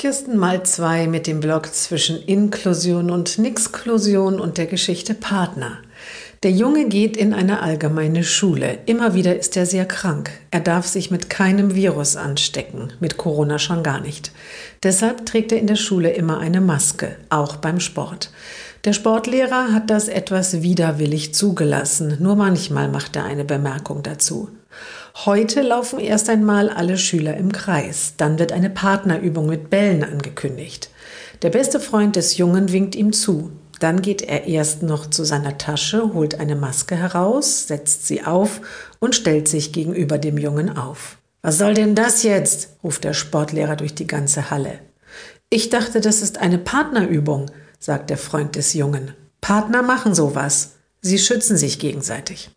Kirsten mal zwei mit dem Blog zwischen Inklusion und Nixklusion und der Geschichte Partner. Der Junge geht in eine allgemeine Schule. Immer wieder ist er sehr krank. Er darf sich mit keinem Virus anstecken, mit Corona schon gar nicht. Deshalb trägt er in der Schule immer eine Maske, auch beim Sport. Der Sportlehrer hat das etwas widerwillig zugelassen, nur manchmal macht er eine Bemerkung dazu. Heute laufen erst einmal alle Schüler im Kreis. Dann wird eine Partnerübung mit Bällen angekündigt. Der beste Freund des Jungen winkt ihm zu. Dann geht er erst noch zu seiner Tasche, holt eine Maske heraus, setzt sie auf und stellt sich gegenüber dem Jungen auf. Was soll denn das jetzt? ruft der Sportlehrer durch die ganze Halle. Ich dachte, das ist eine Partnerübung, sagt der Freund des Jungen. Partner machen sowas. Sie schützen sich gegenseitig.